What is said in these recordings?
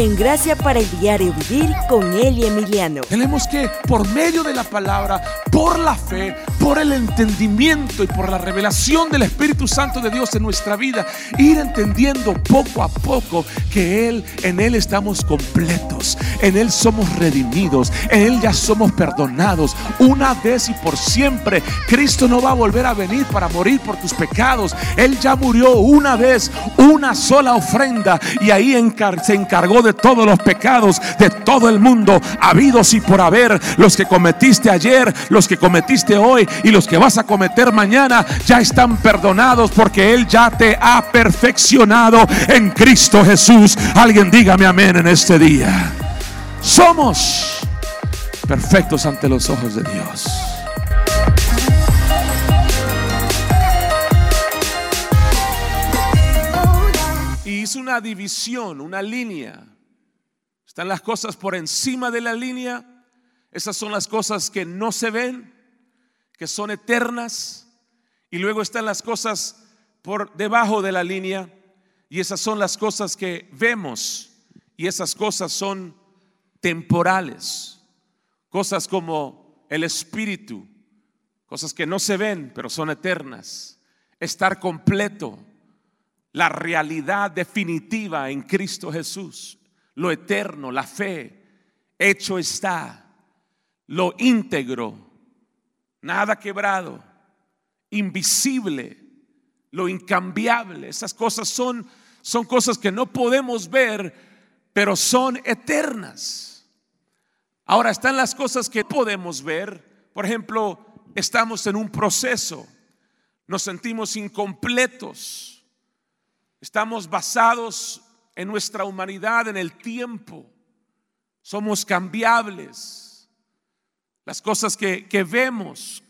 en Gracia para el Diario Vivir con Eli Emiliano. Tenemos que, por medio de la palabra, por la fe, por el entendimiento y por la revelación del Espíritu Santo de Dios en nuestra vida, ir entendiendo poco a poco que Él, en Él estamos completos, en Él somos redimidos, en Él ya somos perdonados una vez y por siempre. Cristo no va a volver a venir para morir por tus pecados. Él ya murió una vez, una sola ofrenda y ahí se encargó de todos los pecados de todo el mundo, habidos y por haber, los que cometiste ayer, los que cometiste hoy y los que vas a cometer mañana, ya están perdonados porque Él ya te ha perfeccionado en Cristo Jesús. Alguien dígame amén en este día. Somos perfectos ante los ojos de Dios. Hizo una división, una línea están las cosas por encima de la línea. Esas son las cosas que no se ven, que son eternas. Y luego están las cosas por debajo de la línea. Y esas son las cosas que vemos. Y esas cosas son temporales. Cosas como el espíritu. Cosas que no se ven, pero son eternas. Estar completo. La realidad definitiva en Cristo Jesús lo eterno, la fe, hecho está, lo íntegro, nada quebrado, invisible, lo incambiable. Esas cosas son, son cosas que no podemos ver, pero son eternas. Ahora están las cosas que podemos ver. Por ejemplo, estamos en un proceso, nos sentimos incompletos, estamos basados en nuestra humanidad, en el tiempo. Somos cambiables. Las cosas que, vemos,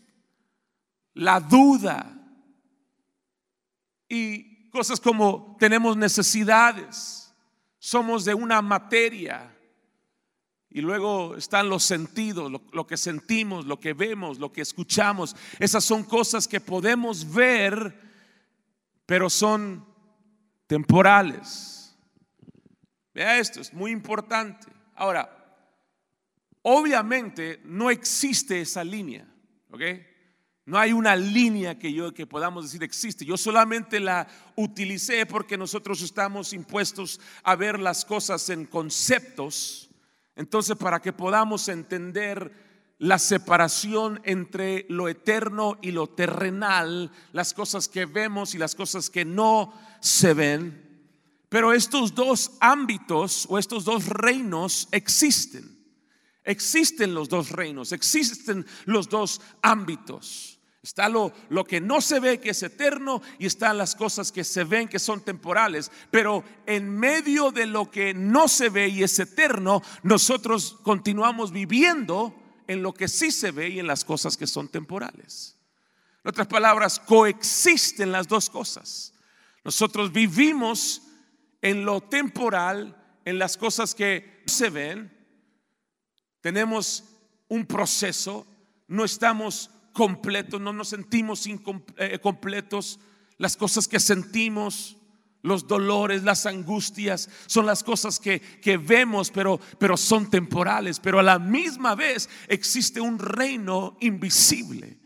la duda y cosas como tenemos necesidades, somos de una materia. Y luego están los sentidos, lo, lo, que sentimos, lo que vemos, lo que escuchamos. Esas son cosas que podemos ver, pero son temporales. Vea esto, es muy importante. Ahora, obviamente no existe esa línea, ¿ok? No hay una línea que yo que podamos decir existe. Yo solamente la utilicé porque nosotros estamos impuestos a ver las cosas en conceptos. Entonces, para que podamos entender la separación entre lo eterno y lo terrenal, las cosas que vemos y las cosas que no se ven, pero estos dos ámbitos o estos dos reinos existen. Existen los dos reinos, existen los dos ámbitos. Está lo, lo, que no se ve que es eterno y están las cosas que se ven que son temporales. Pero en medio de lo que no se ve y es eterno, nosotros continuamos viviendo en lo que sí se ve y en las cosas que son temporales. En otras palabras, coexisten las dos cosas. Nosotros vivimos en lo temporal, en las cosas que se ven, tenemos un proceso, no estamos completos, no nos sentimos incompletos, eh, las cosas que sentimos, los dolores, las angustias, son las cosas que, que vemos, pero, pero son temporales, pero a la misma vez existe un reino invisible,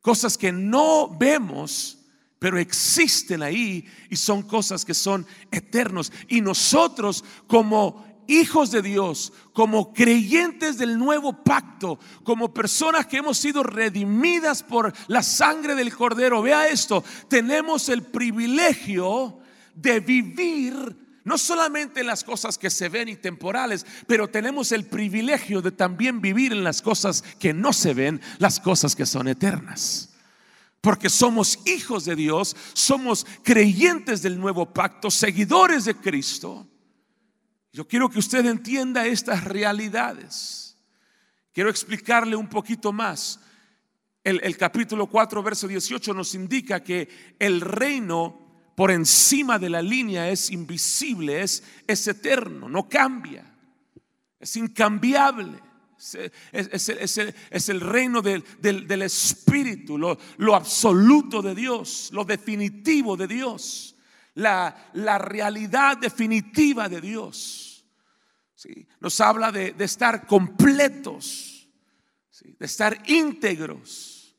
cosas que no vemos, pero existen ahí y son cosas que son eternos. Y nosotros como hijos de Dios, como creyentes del nuevo pacto, como personas que hemos sido redimidas por la sangre del cordero, vea esto, tenemos el privilegio de vivir no solamente en las cosas que se ven y temporales, pero tenemos el privilegio de también vivir en las cosas que no se ven, las cosas que son eternas porque somos hijos de Dios, somos creyentes del nuevo pacto, seguidores de Cristo. Yo quiero que usted entienda estas realidades. Quiero explicarle un poquito más. El, capítulo 4, verso 18 nos indica que el reino por encima de la línea es invisible, es, es eterno, no cambia, es incambiable. Es, el, reino del, Espíritu, lo, absoluto de Dios, lo definitivo de Dios, la, la realidad definitiva de Dios. ¿sí? Nos habla de, de estar completos, de estar íntegros.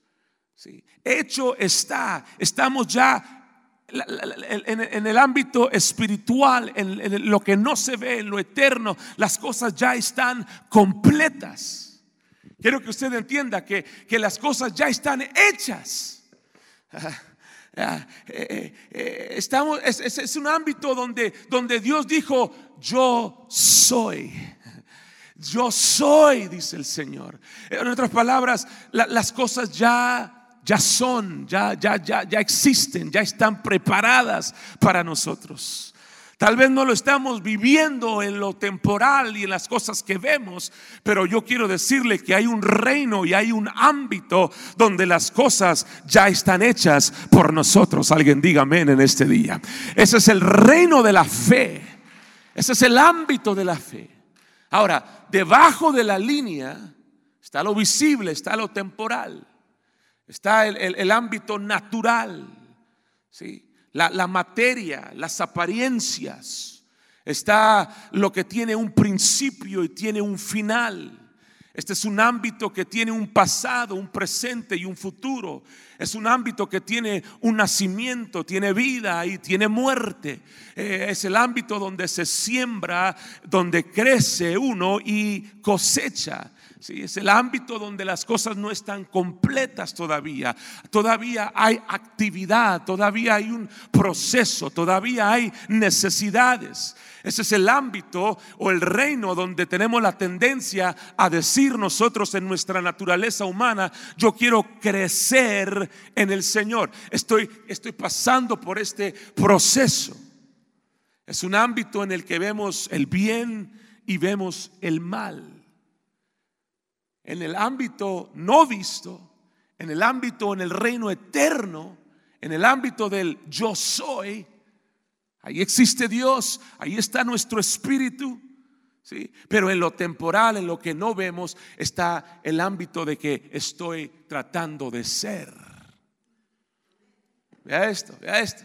¿sí? Hecho está, estamos ya en el ámbito espiritual, en lo que no se ve, en lo eterno, las cosas ya están completas. Quiero que usted entienda que, que las cosas ya están hechas. Ah, eh, eh, eh, estamos, es, es, un ámbito donde, donde Dios dijo, yo soy. Yo soy, dice el Señor. En otras palabras, las cosas ya, ya son, ya, ya, ya, ya existen, ya están preparadas para nosotros. Tal vez no lo estamos viviendo en lo temporal y en las cosas que vemos, pero yo quiero decirle que hay un reino y hay un ámbito donde las cosas ya están hechas por nosotros. Alguien diga amén en este día. Ese es el reino de la fe. Ese es el ámbito de la fe. Ahora, debajo de la línea está lo visible, está lo temporal, está el, ámbito natural. ¿sí? la, materia, las apariencias. Está lo que tiene un principio y tiene un final. Este es un ámbito que tiene un pasado, un presente y un futuro. Es un ámbito que tiene un nacimiento, tiene vida y tiene muerte. Eh, es el ámbito donde se siembra, donde crece uno y cosecha es el ámbito donde las cosas no están completas todavía. Todavía hay actividad, todavía hay un proceso, todavía hay necesidades. Ese es el ámbito o el reino donde tenemos la tendencia a decir nosotros en nuestra naturaleza humana, yo quiero crecer en el Señor. Estoy, estoy pasando por este proceso. Es un ámbito en el que vemos el bien y vemos el mal en el ámbito no visto, en el ámbito en el reino eterno, en el ámbito del yo soy, ahí existe Dios, ahí está nuestro espíritu. ¿sí? Pero en lo temporal, en lo que no vemos, está el ámbito de que estoy tratando de ser. Vea esto, vea esto.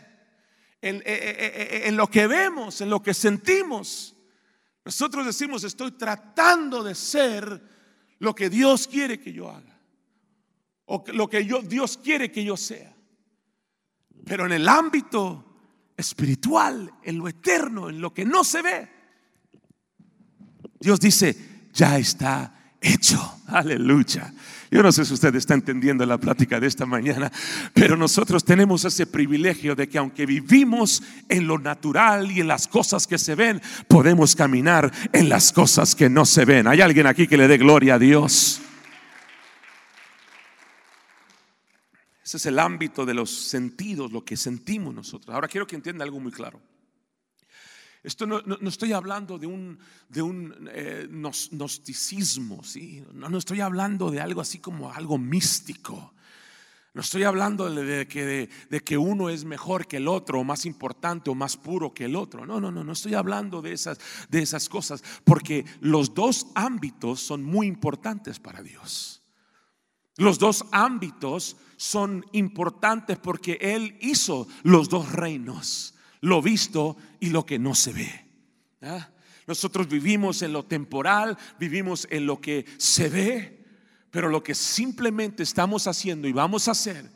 En, eh, eh, eh, en lo que vemos, en lo que sentimos, nosotros decimos, estoy tratando de ser lo que Dios quiere que yo haga. O lo que yo, Dios quiere que yo sea. Pero en el ámbito espiritual, en lo eterno, en lo que no se ve, Dios dice, ya está hecho. Aleluya. Yo no sé si usted está entendiendo la plática de esta mañana, pero nosotros tenemos ese privilegio de que aunque vivimos en lo natural y en las cosas que se ven, podemos caminar en las cosas que no se ven. ¿Hay alguien aquí que le dé gloria a Dios? Ese es el ámbito de los sentidos, lo que sentimos nosotros. Ahora quiero que entienda algo muy claro. Esto no, estoy hablando de un, de un eh, gnosticismo, ¿sí? no, no, estoy hablando de algo así como algo místico. No estoy hablando de que, de, que uno es mejor que el otro, o más importante o más puro que el otro. No, no, no, no estoy hablando de esas, de esas cosas, porque los dos ámbitos son muy importantes para Dios. Los dos ámbitos son importantes porque Él hizo los dos reinos lo visto y lo que no se ve. ¿ah? Nosotros vivimos en lo temporal, vivimos en lo que se ve, pero lo que simplemente estamos haciendo y vamos a hacer,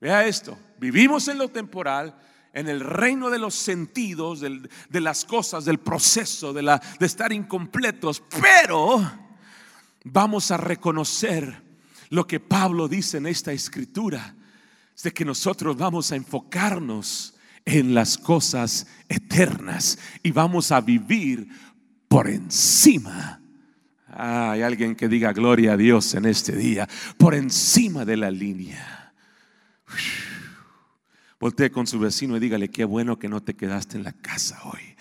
vea esto, vivimos en lo temporal, en el reino de los sentidos, de las cosas, del proceso, de, la, de estar incompletos, pero vamos a reconocer lo que Pablo dice en esta escritura, es de que nosotros vamos a enfocarnos en las cosas eternas y vamos a vivir por encima. hay alguien que diga gloria a Dios en este día, por encima de la línea. Voltee con su vecino y dígale qué bueno que no te quedaste en la casa hoy.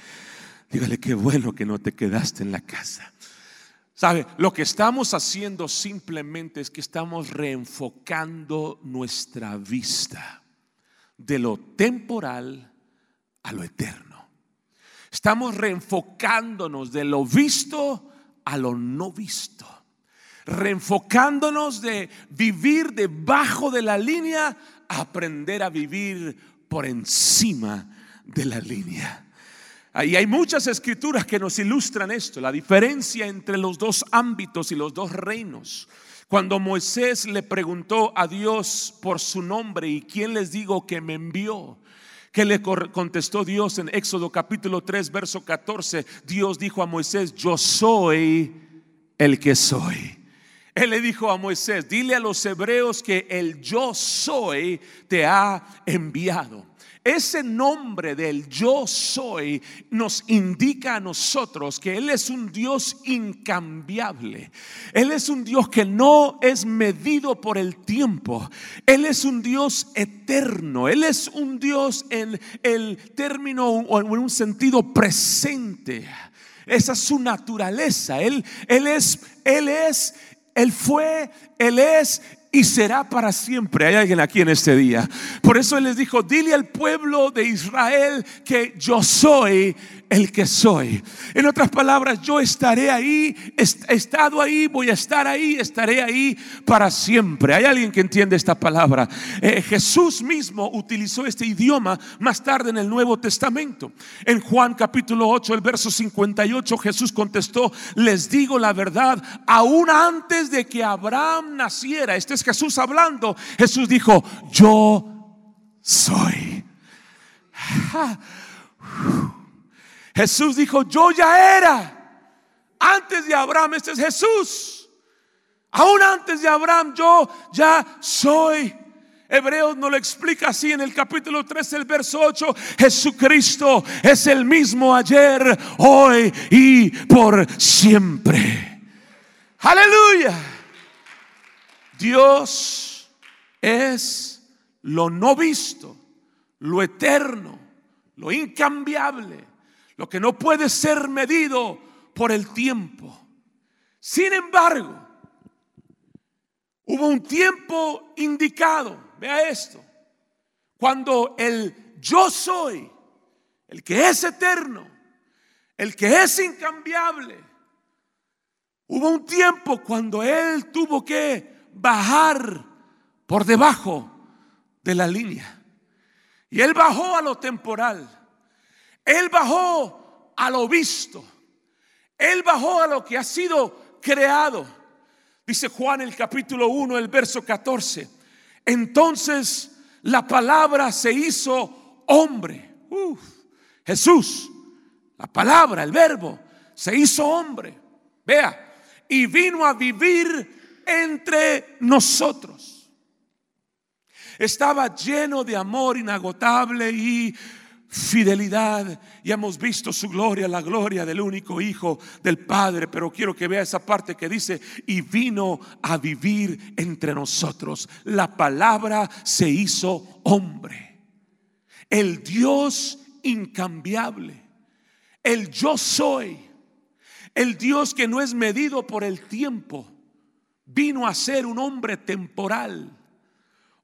Dígale qué bueno que no te quedaste en la casa. ¿Sabe? Lo que estamos haciendo simplemente es que estamos reenfocando nuestra vista de lo temporal a lo eterno. Estamos reenfocándonos de lo visto a lo no visto. Reenfocándonos de vivir debajo de la línea a aprender a vivir por encima de la línea. Y hay muchas escrituras que nos ilustran esto, la diferencia entre los dos ámbitos y los dos reinos. Cuando Moisés le preguntó a Dios por su nombre y quién les digo que me envió, que le contestó Dios en Éxodo capítulo 3, verso 14, Dios dijo a Moisés, yo soy el que soy. Él le dijo a Moisés, dile a los hebreos que el yo soy te ha enviado. Ese nombre del yo soy nos indica a nosotros que Él es un Dios incambiable. Él es un Dios que no es medido por el tiempo. Él es un Dios eterno. Él es un Dios en el término o en un sentido presente. Esa es su naturaleza. Él, él es, Él es, Él fue, Él es y será para siempre. Hay alguien aquí en este día. Por eso Él les dijo, dile al pueblo de Israel que yo soy el que soy. En otras palabras, yo estaré ahí, he estado ahí, voy a estar ahí, estaré ahí para siempre. Hay alguien que entiende esta palabra. Eh, Jesús mismo utilizó este idioma más tarde en el Nuevo Testamento. En Juan capítulo 8, el verso 58, Jesús contestó, les digo la verdad, aún antes de que Abraham naciera, este es Jesús hablando, Jesús dijo, yo soy. Jesús dijo, yo ya era. Antes de Abraham, este es Jesús. Aún antes de Abraham, yo ya soy. Hebreos no lo explica así en el capítulo 3, el verso 8. Jesucristo es el mismo ayer, hoy y por siempre. Aleluya. Dios es lo no visto, lo eterno, lo incambiable lo que no puede ser medido por el tiempo. Sin embargo, hubo un tiempo indicado, vea esto, cuando el yo soy, el que es eterno, el que es incambiable, hubo un tiempo cuando él tuvo que bajar por debajo de la línea. Y él bajó a lo temporal. Él bajó a lo visto. Él bajó a lo que ha sido creado. Dice Juan el capítulo 1, el verso 14. Entonces la palabra se hizo hombre. Jesús, la palabra, el verbo, se hizo hombre. Vea, y vino a vivir entre nosotros. Estaba lleno de amor inagotable y fidelidad y hemos visto su gloria, la gloria del único Hijo del Padre. Pero quiero que vea esa parte que dice, y vino a vivir entre nosotros. La palabra se hizo hombre. El Dios incambiable. El yo soy. El Dios que no es medido por el tiempo. Vino a ser un hombre temporal.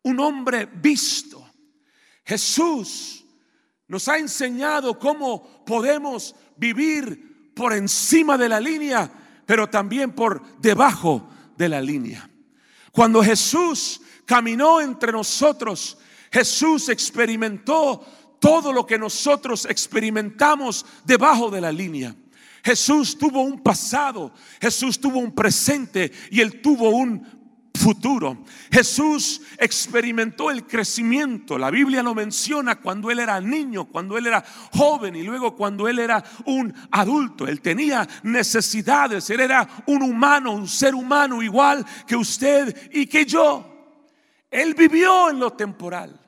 Un hombre visto. Jesús nos ha enseñado cómo podemos vivir por encima de la línea, pero también por debajo de la línea. Cuando Jesús caminó entre nosotros, Jesús experimentó todo lo que nosotros experimentamos debajo de la línea. Jesús tuvo un pasado, Jesús tuvo un presente y él tuvo un futuro. Jesús experimentó el crecimiento. La Biblia lo menciona cuando él era niño, cuando él era joven y luego cuando él era un adulto. Él tenía necesidades. Él era un humano, un ser humano igual que usted y que yo. Él vivió en lo temporal.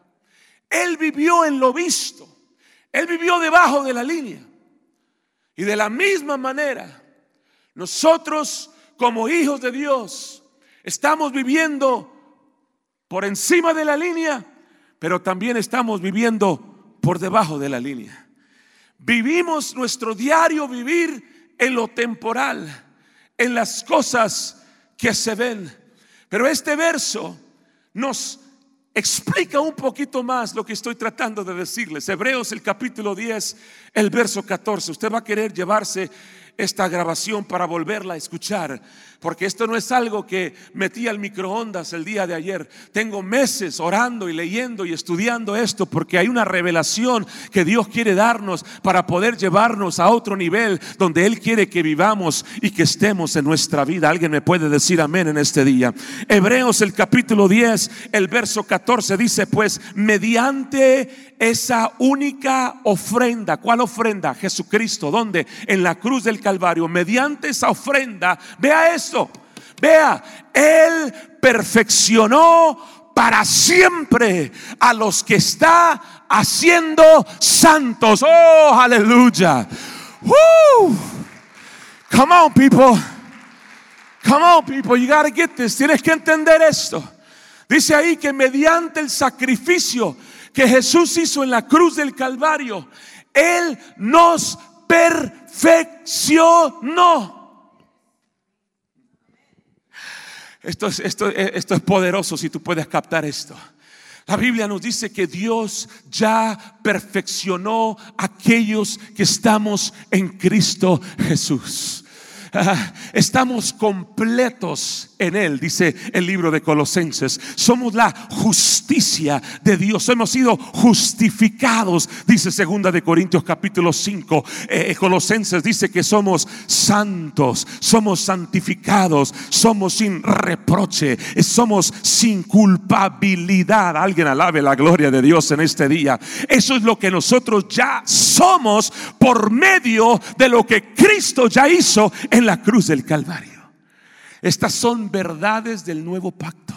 Él vivió en lo visto. Él vivió debajo de la línea. Y de la misma manera, nosotros como hijos de Dios, Estamos viviendo por encima de la línea, pero también estamos viviendo por debajo de la línea. Vivimos nuestro diario vivir en lo temporal, en las cosas que se ven. Pero este verso nos explica un poquito más lo que estoy tratando de decirles. Hebreos el capítulo 10, el verso 14. Usted va a querer llevarse esta grabación para volverla a escuchar, porque esto no es algo que metí al microondas el día de ayer. Tengo meses orando y leyendo y estudiando esto porque hay una revelación que Dios quiere darnos para poder llevarnos a otro nivel donde Él quiere que vivamos y que estemos en nuestra vida. Alguien me puede decir amén en este día. Hebreos el capítulo 10, el verso 14 dice pues, mediante esa única ofrenda, ¿cuál ofrenda? Jesucristo, ¿dónde? En la cruz del Calvario, mediante esa ofrenda, vea esto, vea, Él perfeccionó para siempre a los que está haciendo santos. Oh, aleluya. Come on, people. Come on, people. You gotta get this. Tienes que entender esto. Dice ahí que mediante el sacrificio que Jesús hizo en la cruz del Calvario, Él nos perfeccionó. Esto es, esto, esto es poderoso si tú puedes captar esto. La Biblia nos dice que Dios ya perfeccionó aquellos que estamos en Cristo Jesús. Estamos completos en Él, dice el libro de Colosenses. Somos la justicia de Dios. Hemos sido justificados, dice segunda de Corintios capítulo 5. Eh, Colosenses dice que somos santos, somos santificados, somos sin reproche, somos sin culpabilidad. Alguien alabe la gloria de Dios en este día. Eso es lo que nosotros ya somos por medio de lo que Cristo ya hizo en la cruz del Calvario. Estas son verdades del nuevo pacto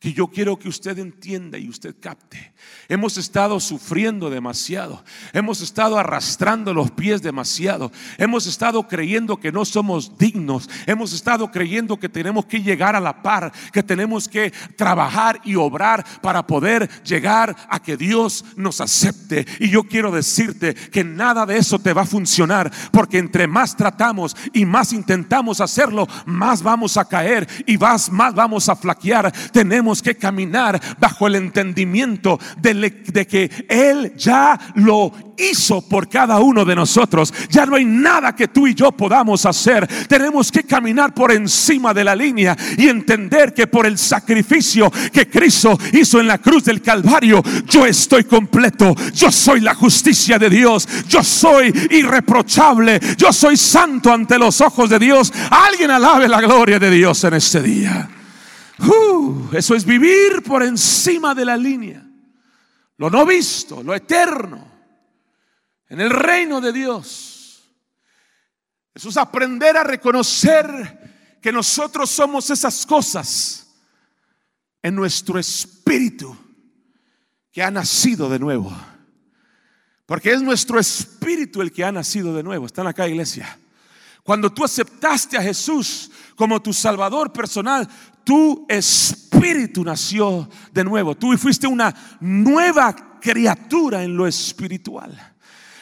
que yo quiero que usted entienda y usted capte. Hemos estado sufriendo demasiado, hemos estado arrastrando los pies demasiado, hemos estado creyendo que no somos dignos, hemos estado creyendo que tenemos que llegar a la par, que tenemos que trabajar y obrar para poder llegar a que Dios nos acepte. Y yo quiero decirte que nada de eso te va a funcionar, porque entre más tratamos y más intentamos hacerlo, más vamos a caer y más, más vamos a flaquear. Tenemos que caminar bajo el entendimiento de, de que Él ya lo hizo por cada uno de nosotros. Ya no hay nada que tú y yo podamos hacer. Tenemos que caminar por encima de la línea y entender que por el sacrificio que Cristo hizo en la cruz del Calvario, yo estoy completo. Yo soy la justicia de Dios. Yo soy irreprochable. Yo soy santo ante los ojos de Dios. Alguien alabe la gloria de Dios en este día. Uh, eso es vivir por encima de la línea. Lo no visto, lo eterno. En el reino de Dios. Eso es aprender a reconocer que nosotros somos esas cosas en nuestro espíritu que ha nacido de nuevo. Porque es nuestro espíritu el que ha nacido de nuevo. Están acá, iglesia. Cuando tú aceptaste a Jesús como tu Salvador personal, tu espíritu nació de nuevo. Tú fuiste una nueva criatura en lo espiritual.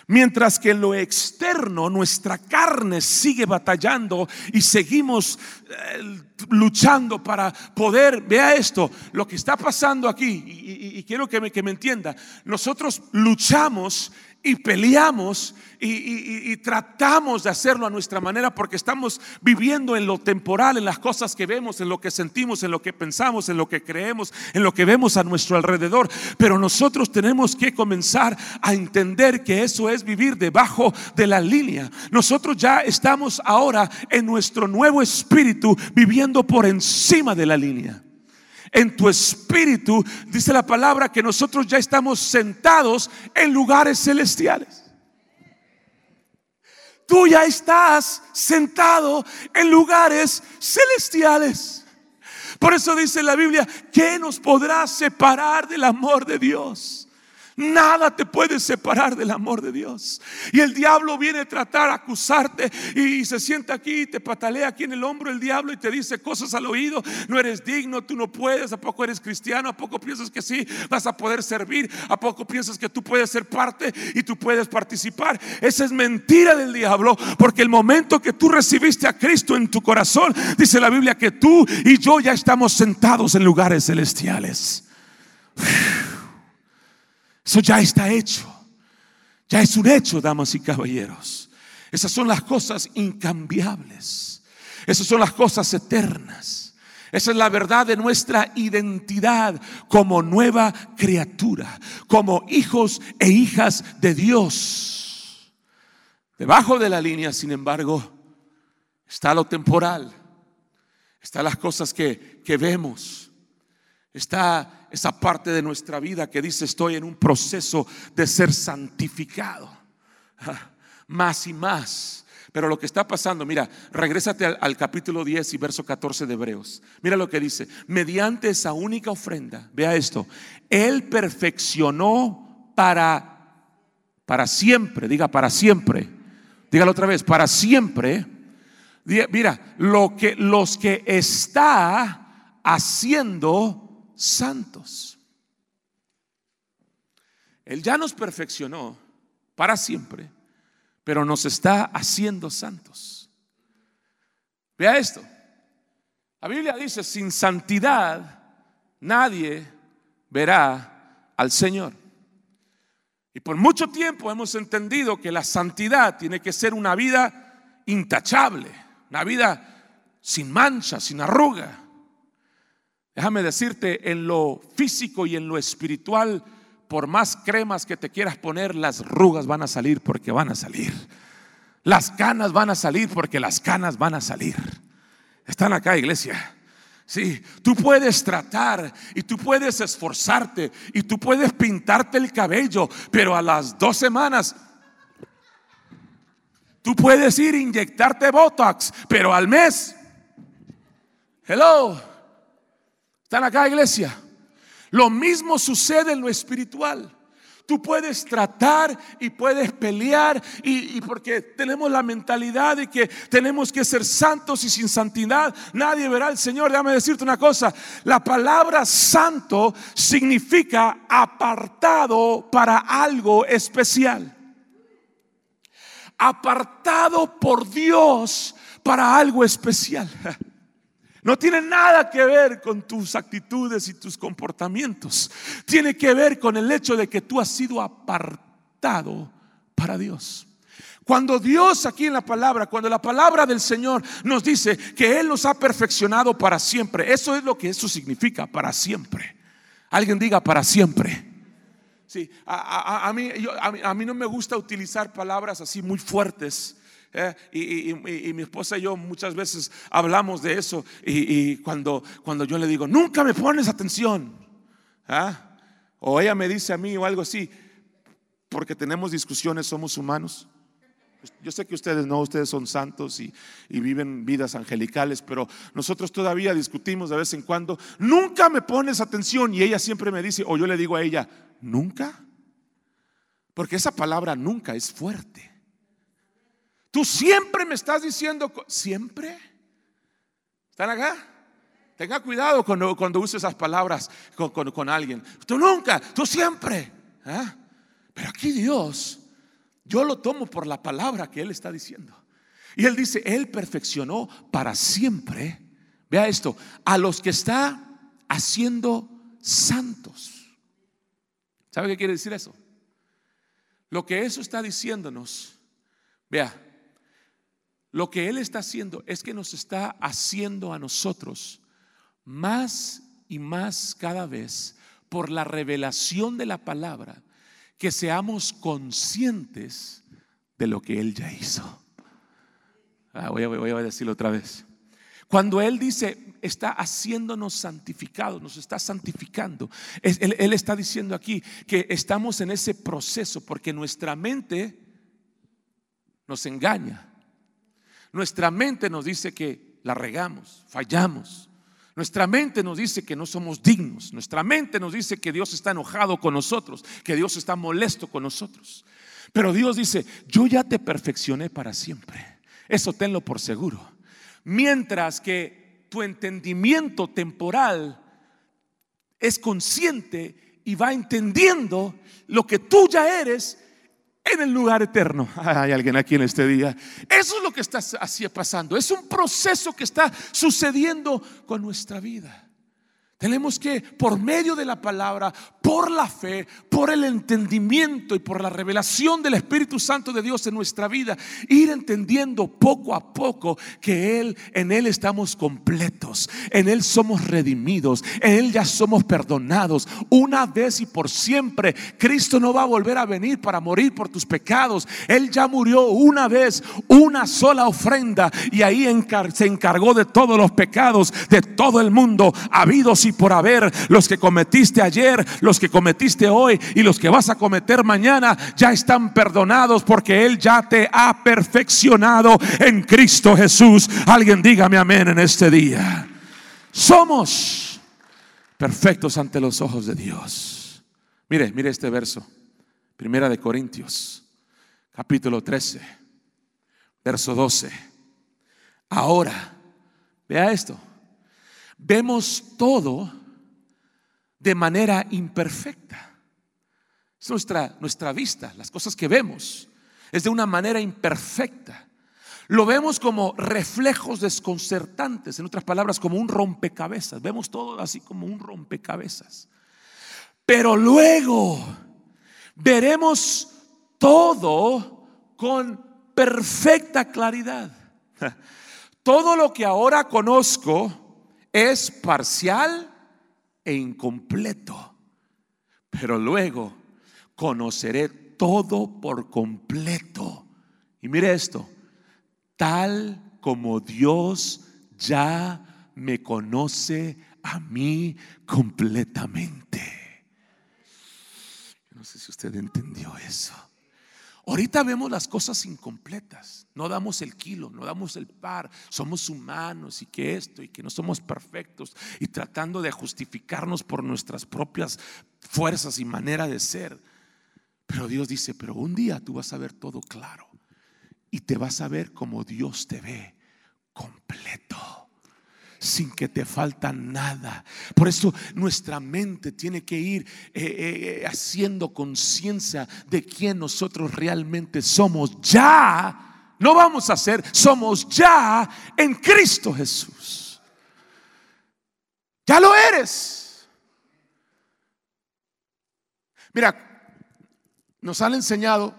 Mientras que en lo externo nuestra carne sigue batallando y seguimos eh, luchando para poder, vea esto, lo que está pasando aquí, y, quiero que me, que me entienda, nosotros luchamos y peleamos y, tratamos de hacerlo a nuestra manera porque estamos viviendo en lo temporal, en las cosas que vemos, en lo que sentimos, en lo que pensamos, en lo que creemos, en lo que vemos a nuestro alrededor. Pero nosotros tenemos que comenzar a entender que eso es vivir debajo de la línea. Nosotros ya estamos ahora en nuestro nuevo espíritu viviendo por encima de la línea en tu espíritu, dice la palabra que nosotros ya estamos sentados en lugares celestiales. Tú ya estás sentado en lugares celestiales. Por eso dice la Biblia, ¿qué nos podrá separar del amor de Dios? Nada te puede separar del amor de Dios. Y el diablo viene a tratar, a acusarte y se sienta aquí y te patalea aquí en el hombro el diablo y te dice cosas al oído. No eres digno, tú no puedes, ¿a poco eres cristiano? ¿A poco piensas que sí vas a poder servir? ¿A poco piensas que tú puedes ser parte y tú puedes participar? Esa es mentira del diablo porque el momento que tú recibiste a Cristo en tu corazón, dice la Biblia que tú y yo ya estamos sentados en lugares celestiales. Eso ya está hecho. Ya es un hecho, damas y caballeros. Esas son las cosas incambiables. Esas son las cosas eternas. Esa es la verdad de nuestra identidad como nueva criatura, como hijos e hijas de Dios. Debajo de la línea, sin embargo, está lo temporal, están las cosas que, que vemos, está esa parte de nuestra vida que dice estoy en un proceso de ser santificado, más y más. Pero lo que está pasando, mira, regrésate al, capítulo 10 y verso 14 de Hebreos. Mira lo que dice, mediante esa única ofrenda, vea esto, Él perfeccionó para, para siempre, diga para siempre, dígalo otra vez, para siempre. Mira, lo que, los que está haciendo santos. Él ya nos perfeccionó para siempre pero nos está haciendo santos. Vea esto. La Biblia dice, sin santidad nadie verá al Señor. Y por mucho tiempo hemos entendido que la santidad tiene que ser una vida intachable, una vida sin mancha, sin arruga. Déjame decirte, en lo físico y en lo espiritual por más cremas que te quieras poner, las rugas van a salir porque van a salir. Las canas van a salir porque las canas van a salir. Están acá, iglesia. Sí, tú puedes tratar y tú puedes esforzarte y tú puedes pintarte el cabello, pero a las dos semanas tú puedes ir inyectarte Botox, pero al mes, hello, están acá, iglesia. Lo mismo sucede en lo espiritual. Tú puedes tratar y puedes pelear y, porque tenemos la mentalidad de que tenemos que ser santos y sin santidad nadie verá al Señor. Déjame decirte una cosa, la palabra santo significa apartado para algo especial. Apartado por Dios para algo especial. No tiene nada que ver con tus actitudes y tus comportamientos. Tiene que ver con el hecho de que tú has sido apartado para Dios. Cuando Dios aquí en la palabra, cuando la palabra del Señor nos dice que Él nos ha perfeccionado para siempre, eso es lo que eso significa, para siempre. Alguien diga para siempre. Sí, a, a mí no me gusta utilizar palabras así muy fuertes ¿eh? y, mi esposa y yo muchas veces hablamos de eso. Y, cuando, cuando yo le digo, nunca me pones atención. ¿ah? O ella me dice a mí o algo así, porque tenemos discusiones, somos humanos. Yo sé que ustedes no, ustedes son santos y, y, viven vidas angelicales, pero nosotros todavía discutimos de vez en cuando. Nunca me pones atención y ella siempre me dice, o yo le digo a ella, nunca. Porque esa palabra nunca es fuerte. Tú siempre me estás diciendo, siempre. ¿Están acá? Tenga cuidado cuando, cuando use esas palabras con, alguien. Tú nunca, tú siempre. ¿ah? Pero aquí Dios, yo lo tomo por la palabra que Él está diciendo. Y Él dice, Él perfeccionó para siempre. Vea esto, a los que está haciendo santos. ¿Sabe qué quiere decir eso? Lo que eso está diciéndonos, vea, lo que Él está haciendo es que nos está haciendo a nosotros más y más cada vez por la revelación de la palabra, que seamos conscientes de lo que Él ya hizo. Ah, voy, a, decirlo otra vez. Cuando Él dice, está haciéndonos santificados, nos está santificando, él está diciendo aquí que estamos en ese proceso porque nuestra mente nos engaña. Nuestra mente nos dice que la regamos, fallamos. Nuestra mente nos dice que no somos dignos. Nuestra mente nos dice que Dios está enojado con nosotros, que Dios está molesto con nosotros. Pero Dios dice, yo ya te perfeccioné para siempre. Eso tenlo por seguro. Mientras que tu entendimiento temporal es consciente y va entendiendo lo que tú ya eres en el lugar eterno. Hay alguien aquí en este día. Eso es lo que está así pasando. Es un proceso que está sucediendo con nuestra vida. Tenemos que, por medio de la palabra, por la fe, por el entendimiento y por la revelación del Espíritu Santo de Dios en nuestra vida, ir entendiendo poco a poco que Él, en Él estamos completos, en Él somos redimidos, en Él ya somos perdonados. Una vez y por siempre, Cristo no va a volver a venir para morir por tus pecados. Él ya murió una vez, una sola ofrenda, y ahí se encargó de todos los pecados de todo el mundo, habidos y por haber, los que cometiste ayer, los que cometiste hoy y los que vas a cometer mañana, ya están perdonados porque Él ya te ha perfeccionado en Cristo Jesús. Alguien dígame amén en este día. Somos perfectos ante los ojos de Dios. Mire, mire este verso. Primera de Corintios, capítulo 13, verso 12. Ahora, vea esto vemos todo de manera imperfecta. Es nuestra, nuestra vista, las cosas que vemos, es de una manera imperfecta. Lo vemos como reflejos desconcertantes, en otras palabras, como un rompecabezas. Vemos todo así como un rompecabezas. Pero luego veremos todo con perfecta claridad. Todo lo que ahora conozco es parcial e incompleto, pero luego conoceré todo por completo. Y mire esto, tal como Dios ya me conoce a mí completamente. No sé si usted entendió eso. Ahorita vemos las cosas incompletas, no damos el kilo, no damos el par, somos humanos y que esto y que no somos perfectos. Y tratando de justificarnos por nuestras propias fuerzas y manera de ser. Pero Dios dice, pero un día tú vas a ver todo claro. Y te vas a ver como Dios te ve, completo sin que te falta nada. Por eso nuestra mente tiene que ir eh, eh, haciendo conciencia de quién nosotros realmente somos. Ya, no vamos a ser, somos ya en Cristo Jesús. Ya lo eres. Mira, nos han enseñado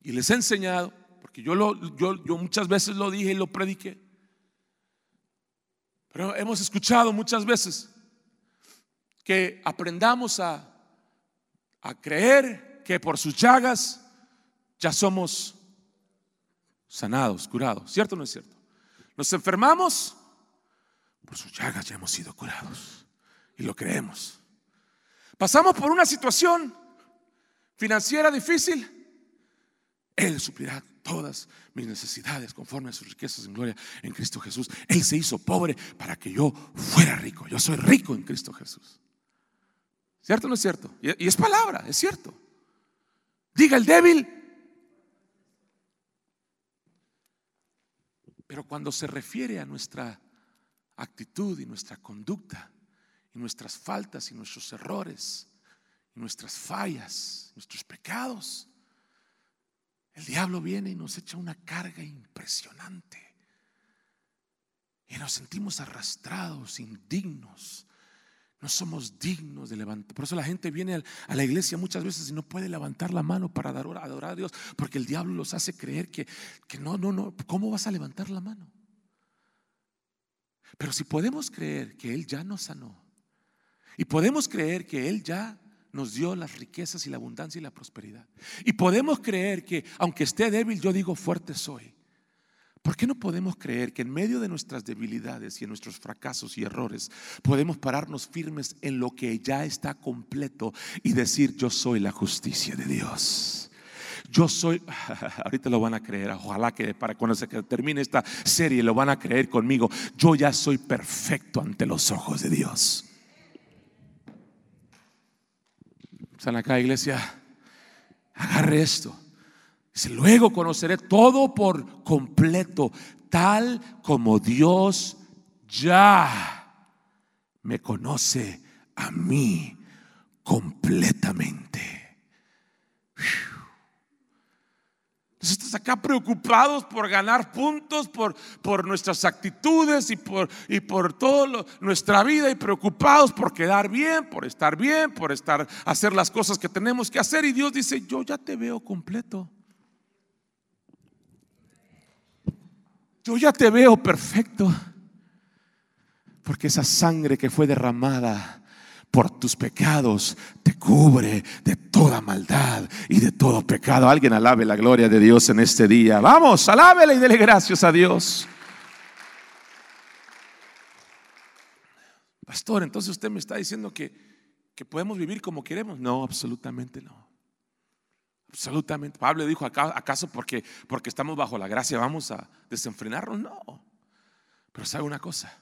y les he enseñado, porque yo, lo, yo, yo muchas veces lo dije y lo prediqué pero hemos escuchado muchas veces que aprendamos a, creer que por sus llagas ya somos sanados, curados. ¿Cierto o no es cierto? Nos enfermamos, por sus llagas ya hemos sido curados. Y lo creemos. Pasamos por una situación financiera difícil, Él suplirá todas mis necesidades conforme a sus riquezas en gloria en Cristo Jesús. Él se hizo pobre para que yo fuera rico. Yo soy rico en Cristo Jesús. ¿Cierto o no es cierto? Y es palabra, es cierto. Diga el débil. Pero cuando se refiere a nuestra actitud y nuestra conducta y nuestras faltas y nuestros errores y nuestras fallas, nuestros pecados, el diablo viene y nos echa una carga impresionante. Y nos sentimos arrastrados, indignos. No somos dignos de levantar. Por eso la gente viene a la iglesia muchas veces y no puede levantar la mano para adorar a Dios, porque el diablo los hace creer que, que no, no, no. ¿Cómo vas a levantar la mano? Pero si podemos creer que Él ya nos sanó y podemos creer que Él ya nos dio las riquezas y la abundancia y la prosperidad. Y podemos creer que, aunque esté débil, yo digo fuerte soy. ¿Por qué no podemos creer que en medio de nuestras debilidades y en nuestros fracasos y errores podemos pararnos firmes en lo que ya está completo y decir yo soy la justicia de Dios? Yo soy, ahorita lo van a creer, ojalá que para cuando se termine esta serie lo van a creer conmigo, yo ya soy perfecto ante los ojos de Dios. Están acá, iglesia. Agarre esto. Dice, luego conoceré todo por completo, tal como Dios ya me conoce a mí completamente. Estamos acá preocupados por ganar puntos, por, por nuestras actitudes y por, y por toda nuestra vida y preocupados por quedar bien, por estar bien, por estar, hacer las cosas que tenemos que hacer. Y Dios dice, yo ya te veo completo. Yo ya te veo perfecto. Porque esa sangre que fue derramada por tus pecados te cubre de toda maldad y de todo pecado. Alguien alabe la gloria de Dios en este día. Vamos, alábele y dele gracias a Dios. Pastor, entonces usted me está diciendo que, que podemos vivir como queremos. No, absolutamente no. Absolutamente. Pablo dijo, ¿acaso porque, porque estamos bajo la gracia vamos a desenfrenarnos? No. Pero sabe una cosa,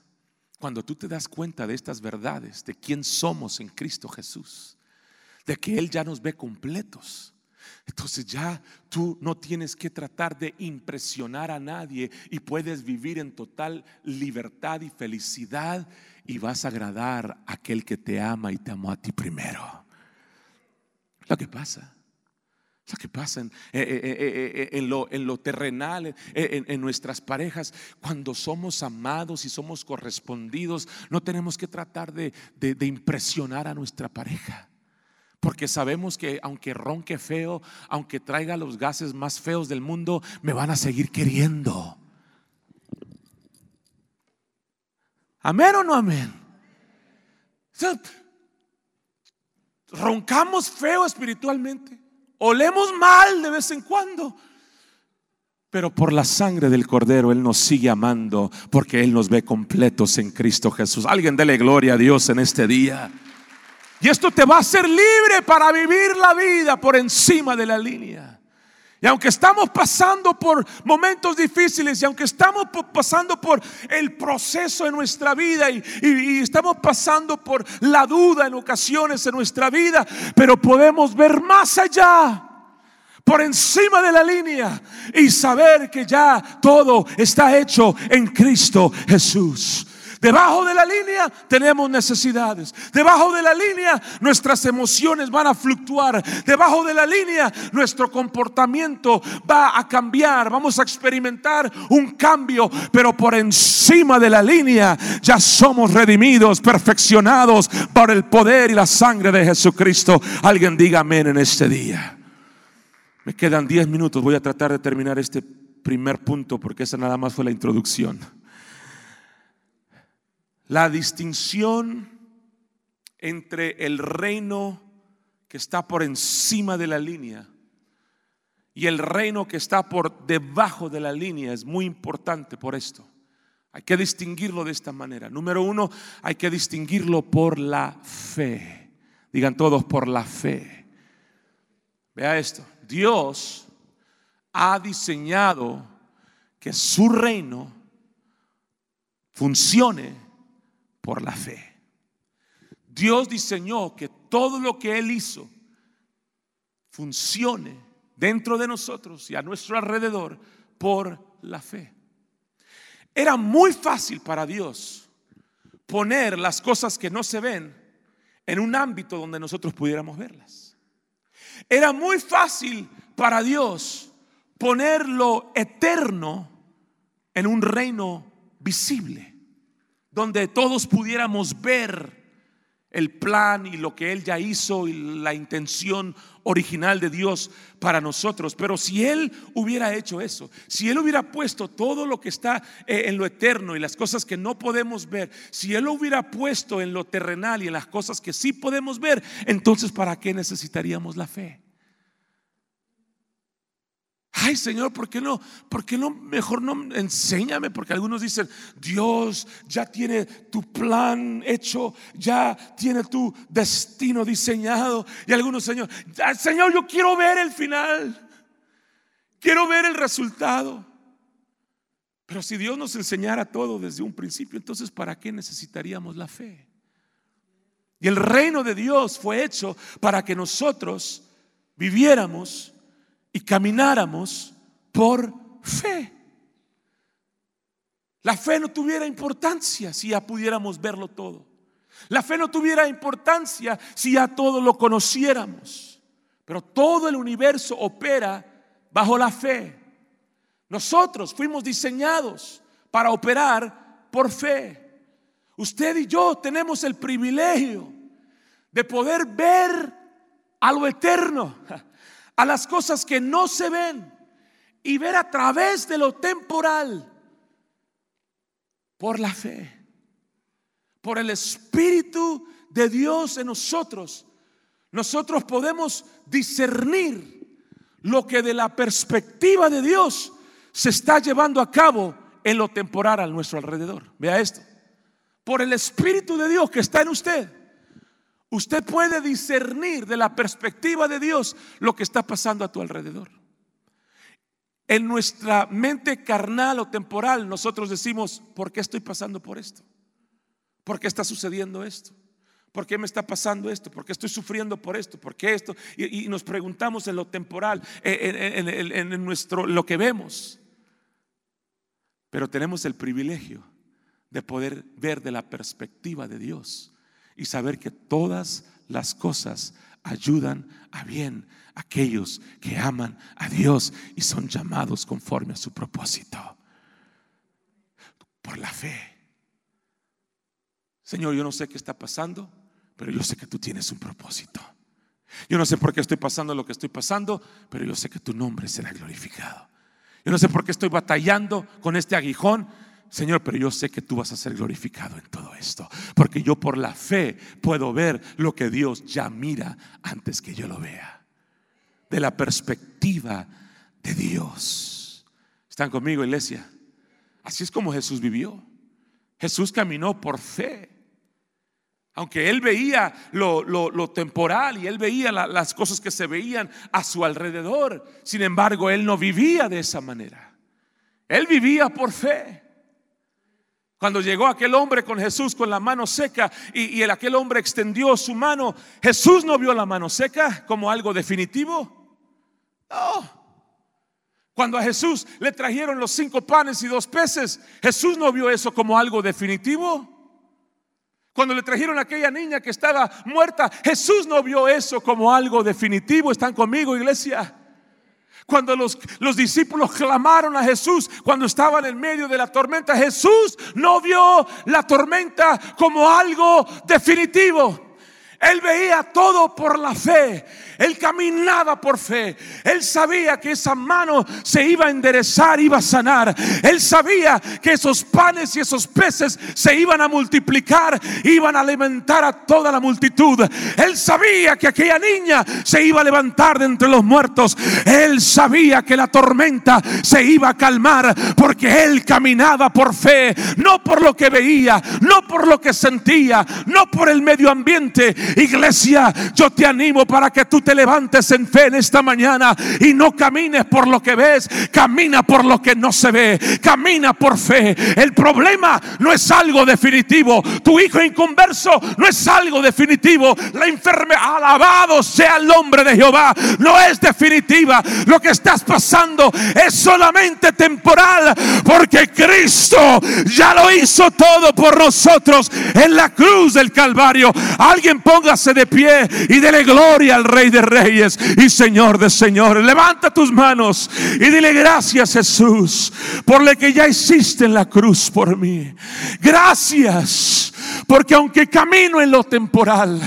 cuando tú te das cuenta de estas verdades, de quién somos en Cristo Jesús, de que Él ya nos ve completos, entonces ya tú no tienes que tratar de impresionar a nadie y puedes vivir en total libertad y felicidad y vas a agradar a aquel que te ama y te amó a ti primero. Lo que pasa lo que pasa en, lo, en lo, terrenal, en, nuestras parejas, cuando somos amados y somos correspondidos, no tenemos que tratar de, de impresionar a nuestra pareja. Porque sabemos que aunque ronque feo, aunque traiga los gases más feos del mundo, me van a seguir queriendo. Amén o no amén. Roncamos feo espiritualmente. Olemos mal de vez en cuando. Pero por la sangre del Cordero Él nos sigue amando porque Él nos ve completos en Cristo Jesús. Alguien dele gloria a Dios en este día. Y esto te va a hacer libre para vivir la vida por encima de la línea. Y aunque estamos pasando por momentos difíciles y aunque estamos pasando por el proceso en nuestra vida y, estamos pasando por la duda en ocasiones en nuestra vida, pero podemos ver más allá, por encima de la línea y saber que ya todo está hecho en Cristo Jesús. Debajo de la línea tenemos necesidades. Debajo de la línea nuestras emociones van a fluctuar. Debajo de la línea nuestro comportamiento va a cambiar. Vamos a experimentar un cambio. Pero por encima de la línea ya somos redimidos, perfeccionados por el poder y la sangre de Jesucristo. Alguien diga amén en este día. Me quedan 10 minutos. Voy a tratar de terminar este primer punto porque esa nada más fue la introducción la distinción entre el reino que está por encima de la línea y el reino que está por debajo de la línea es muy importante por esto. Hay que distinguirlo de esta manera. Número uno, hay que distinguirlo por la fe. Digan todos por la fe. Vea esto. Dios ha diseñado que su reino funcione por la fe. Dios diseñó que todo lo que Él hizo funcione dentro de nosotros y a nuestro alrededor por la fe. Era muy fácil para Dios poner las cosas que no se ven en un ámbito donde nosotros pudiéramos verlas. Era muy fácil para Dios poner lo eterno en un reino visible donde todos pudiéramos ver el plan y lo que Él ya hizo y la intención original de Dios para nosotros. Pero si Él hubiera hecho eso, si Él hubiera puesto todo lo que está eh, en lo eterno y las cosas que no podemos ver, si Él lo hubiera puesto en lo terrenal y en las cosas que sí podemos ver, entonces ¿para qué necesitaríamos la fe? Ay, Señor, ¿por qué no? ¿Por qué no? Mejor no enséñame, porque algunos dicen, Dios ya tiene tu plan hecho, ya tiene tu destino diseñado. Y algunos, Señor, Señor, yo quiero ver el final. Quiero ver el resultado. Pero si Dios nos enseñara todo desde un principio, entonces ¿para qué necesitaríamos la fe? Y el reino de Dios fue hecho para que nosotros viviéramos y camináramos por fe. La fe no tuviera importancia si ya pudiéramos verlo todo. La fe no tuviera importancia si ya todo lo conociéramos. Pero todo el universo opera bajo la fe. Nosotros fuimos diseñados para operar por fe. Usted y yo tenemos el privilegio de poder ver a lo eterno, a las cosas que no se ven y ver a través de lo temporal por la fe, por el Espíritu de Dios en nosotros. Nosotros podemos discernir lo que de la perspectiva de Dios se está llevando a cabo en lo temporal a nuestro alrededor. Vea esto. Por el Espíritu de Dios que está en usted, usted puede discernir de la perspectiva de Dios lo que está pasando a tu alrededor. En nuestra mente carnal o temporal nosotros decimos, ¿por qué estoy pasando por esto? ¿Por qué está sucediendo esto? ¿Por qué me está pasando esto? ¿Por qué estoy sufriendo por esto? ¿Por qué esto? Y, nos preguntamos en lo temporal, en, en nuestro lo que vemos. Pero tenemos el privilegio de poder ver de la perspectiva de Dios y saber que todas las cosas ayudan a bien a aquellos que aman a Dios y son llamados conforme a su propósito. Por la fe. Señor, yo no sé qué está pasando, pero yo sé que tú tienes un propósito. Yo no sé por qué estoy pasando lo que estoy pasando, pero yo sé que tu nombre será glorificado. Yo no sé por qué estoy batallando con este aguijón, Señor, pero yo sé que tú vas a ser glorificado en todo esto, porque yo por la fe puedo ver lo que Dios ya mira antes que yo lo vea, de la perspectiva de Dios. ¿Están conmigo, iglesia? Así es como Jesús vivió. Jesús caminó por fe. Aunque él veía lo, temporal y él veía las cosas que se veían a su alrededor, sin embargo, él no vivía de esa manera. Él vivía por fe. Cuando llegó aquel hombre con Jesús con la mano seca y, el, aquel hombre extendió su mano, Jesús no vio la mano seca como algo definitivo. No. Cuando a Jesús le trajeron los cinco panes y dos peces, Jesús no vio eso como algo definitivo. Cuando le trajeron a aquella niña que estaba muerta, Jesús no vio eso como algo definitivo. ¿Están conmigo, iglesia? Cuando los, los, discípulos clamaron a Jesús cuando estaban en medio de la tormenta, Jesús no vio la tormenta como algo definitivo. Él veía todo por la fe. Él caminaba por fe. Él sabía que esa mano se iba a enderezar, iba a sanar. Él sabía que esos panes y esos peces se iban a multiplicar, iban a alimentar a toda la multitud. Él sabía que aquella niña se iba a levantar de entre los muertos. Él sabía que la tormenta se iba a calmar porque él caminaba por fe, no por lo que veía, no por lo que sentía, no por el medio ambiente. Iglesia, yo te animo para que tú te levantes en fe en esta mañana y no camines por lo que ves, camina por lo que no se ve, camina por fe. El problema no es algo definitivo, tu hijo inconverso no es algo definitivo, la enfermedad, alabado sea el nombre de Jehová, no es definitiva, lo que estás pasando es solamente temporal, porque Cristo ya lo hizo todo por nosotros en la cruz del Calvario. Alguien póngase de pie y dele gloria al Rey de reyes y Señor de señores. Levanta tus manos y dile gracias Jesús por lo que ya hiciste en la cruz por mí. Gracias porque aunque camino en lo temporal,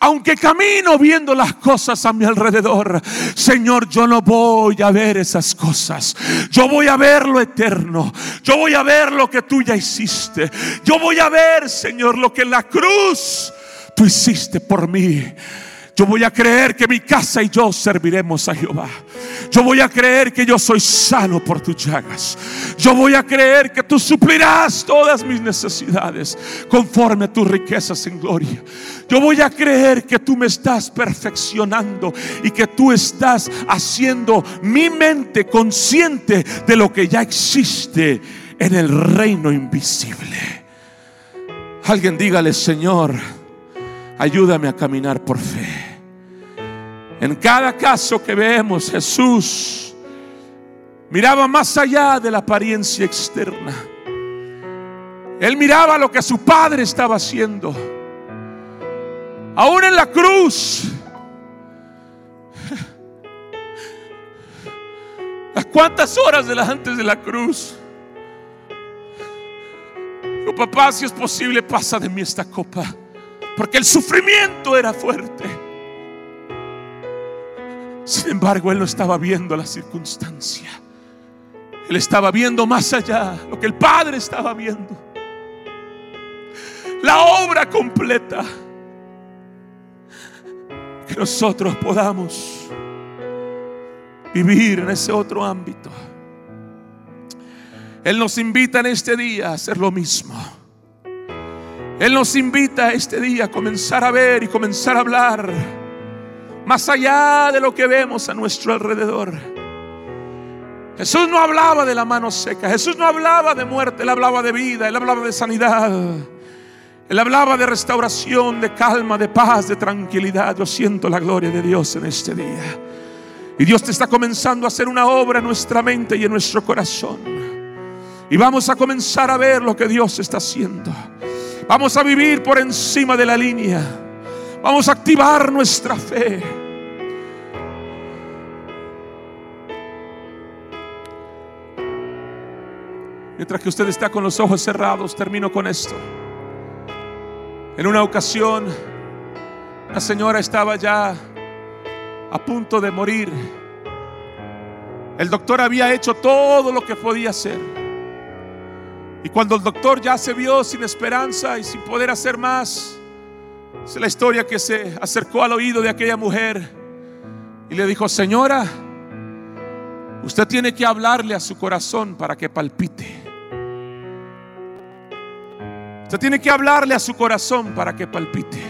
aunque camino viendo las cosas a mi alrededor, Señor, yo no voy a ver esas cosas. Yo voy a ver lo eterno. Yo voy a ver lo que tú ya hiciste. Yo voy a ver, Señor, lo que en la cruz tú hiciste por mí. Yo voy a creer que mi casa y yo serviremos a Jehová. Yo voy a creer que yo soy sano por tus llagas. Yo voy a creer que tú suplirás todas mis necesidades conforme a tus riquezas en gloria. Yo voy a creer que tú me estás perfeccionando y que tú estás haciendo mi mente consciente de lo que ya existe en el reino invisible. Alguien dígale, Señor, ayúdame a caminar por fe. En cada caso que vemos, Jesús miraba más allá de la apariencia externa. Él miraba lo que su padre estaba haciendo. Aún en la cruz. ¿A cuántas horas de antes de la cruz? Oh, papá, si es posible, pasa de mí esta copa. Porque el sufrimiento era fuerte. Sin embargo, él no estaba viendo la circunstancia. Él estaba viendo más allá, lo que el Padre estaba viendo. La obra completa. Que nosotros podamos vivir en ese otro ámbito. Él nos invita en este día a hacer lo mismo. Él nos invita este día a comenzar a ver y comenzar a hablar más allá de lo que vemos a nuestro alrededor. Jesús no hablaba de la mano seca, Jesús no hablaba de muerte, Él hablaba de vida, Él hablaba de sanidad, Él hablaba de restauración, de calma, de paz, de tranquilidad. Yo siento la gloria de Dios en este día. Y Dios te está comenzando a hacer una obra en nuestra mente y en nuestro corazón. Y vamos a comenzar a ver lo que Dios está haciendo. Vamos a vivir por encima de la línea. Vamos a activar nuestra fe. Mientras que usted está con los ojos cerrados, termino con esto. En una ocasión, la señora estaba ya a punto de morir. El doctor había hecho todo lo que podía hacer. Y cuando el doctor ya se vio sin esperanza y sin poder hacer más, es la historia que se acercó al oído de aquella mujer y le dijo, señora, usted tiene que hablarle a su corazón para que palpite. Usted tiene que hablarle a su corazón para que palpite.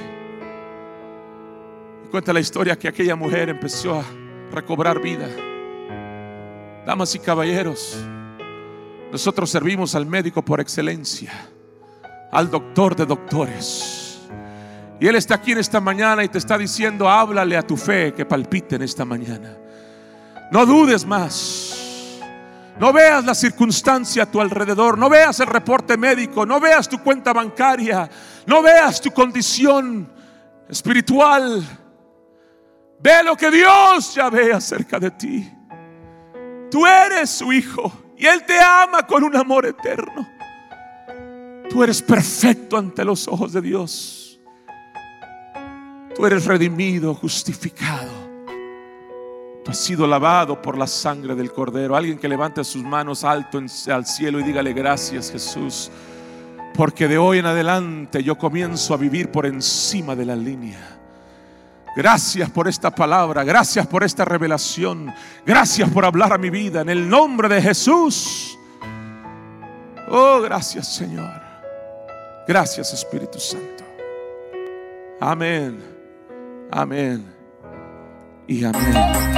Cuenta la historia que aquella mujer empezó a recobrar vida. Damas y caballeros, nosotros servimos al médico por excelencia, al doctor de doctores. Y Él está aquí en esta mañana y te está diciendo, háblale a tu fe que palpite en esta mañana. No dudes más. No veas la circunstancia a tu alrededor, no veas el reporte médico, no veas tu cuenta bancaria, no veas tu condición espiritual. Ve lo que Dios ya ve acerca de ti. Tú eres su hijo y Él te ama con un amor eterno. Tú eres perfecto ante los ojos de Dios. Tú eres redimido, justificado. Tú has sido lavado por la sangre del Cordero. Alguien que levante sus manos alto al cielo y dígale gracias Jesús. Porque de hoy en adelante yo comienzo a vivir por encima de la línea. Gracias por esta palabra, gracias por esta revelación, gracias por hablar a mi vida en el nombre de Jesús. Oh, gracias Señor. Gracias Espíritu Santo. Amén, amén y amén.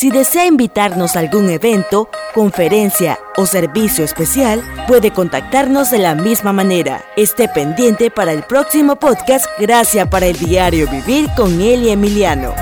si desea invitarnos a algún evento, conferencia o servicio especial, puede contactarnos de la misma manera. Esté pendiente para el próximo podcast Gracias para el Diario Vivir con Eli Emiliano.